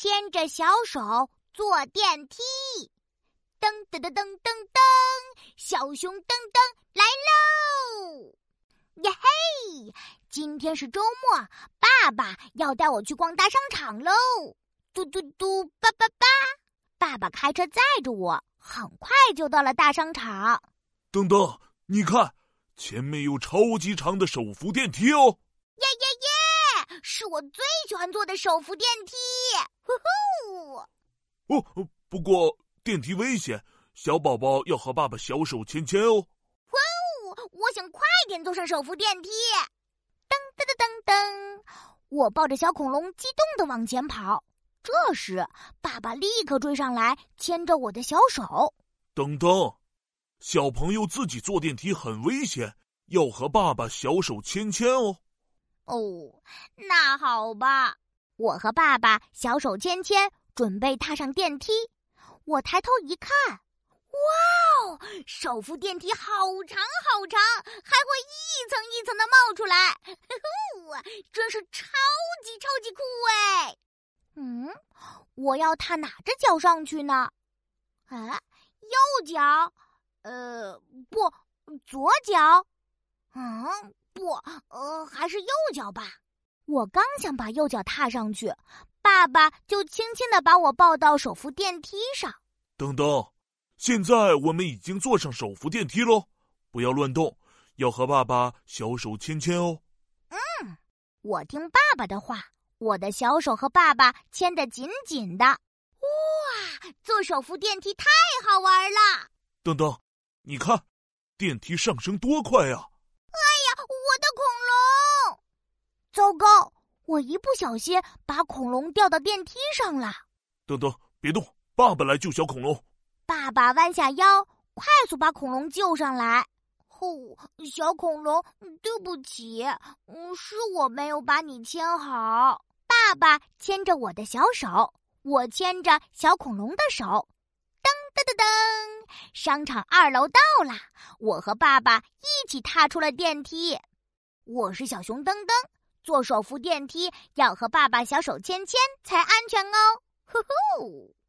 牵着小手坐电梯。噔噔噔噔噔噔，小熊噔噔来喽！呀嘿，今天是周末，爸爸要带我去逛大商场喽！嘟嘟嘟，叭叭叭，爸爸开车载着我，很快就到了大商场。噔噔，你看，前面有超级长的手扶电梯哦！耶耶耶，是我最喜欢坐的手扶电梯！呼呼！哦，不过。电梯危险，小宝宝要和爸爸小手牵牵哦。哇哦！我想快点坐上手扶电梯。噔噔噔噔噔，我抱着小恐龙激动的往前跑。这时，爸爸立刻追上来，牵着我的小手。等等，小朋友自己坐电梯很危险，要和爸爸小手牵牵哦。哦，那好吧，我和爸爸小手牵牵，准备踏上电梯。我抬头一看，哇哦！手扶电梯好长好长，还会一层一层的冒出来，真是超级超级酷哎！嗯，我要踏哪只脚上去呢？啊，右脚？呃，不，左脚？嗯，不，呃，还是右脚吧。我刚想把右脚踏上去，爸爸就轻轻的把我抱到手扶电梯上。等等，现在我们已经坐上手扶电梯喽，不要乱动，要和爸爸小手牵牵哦。嗯，我听爸爸的话，我的小手和爸爸牵得紧紧的。哇，坐手扶电梯太好玩了！等等，你看，电梯上升多快呀！哎呀，我的恐龙！糟糕，我一不小心把恐龙掉到电梯上了。等等，别动。爸爸来救小恐龙。爸爸弯下腰，快速把恐龙救上来。呼，小恐龙，对不起，嗯，是我没有把你牵好。爸爸牵着我的小手，我牵着小恐龙的手。噔噔噔噔，商场二楼到了！我和爸爸一起踏出了电梯。我是小熊噔噔，坐手扶电梯要和爸爸小手牵牵才安全哦。呼呼。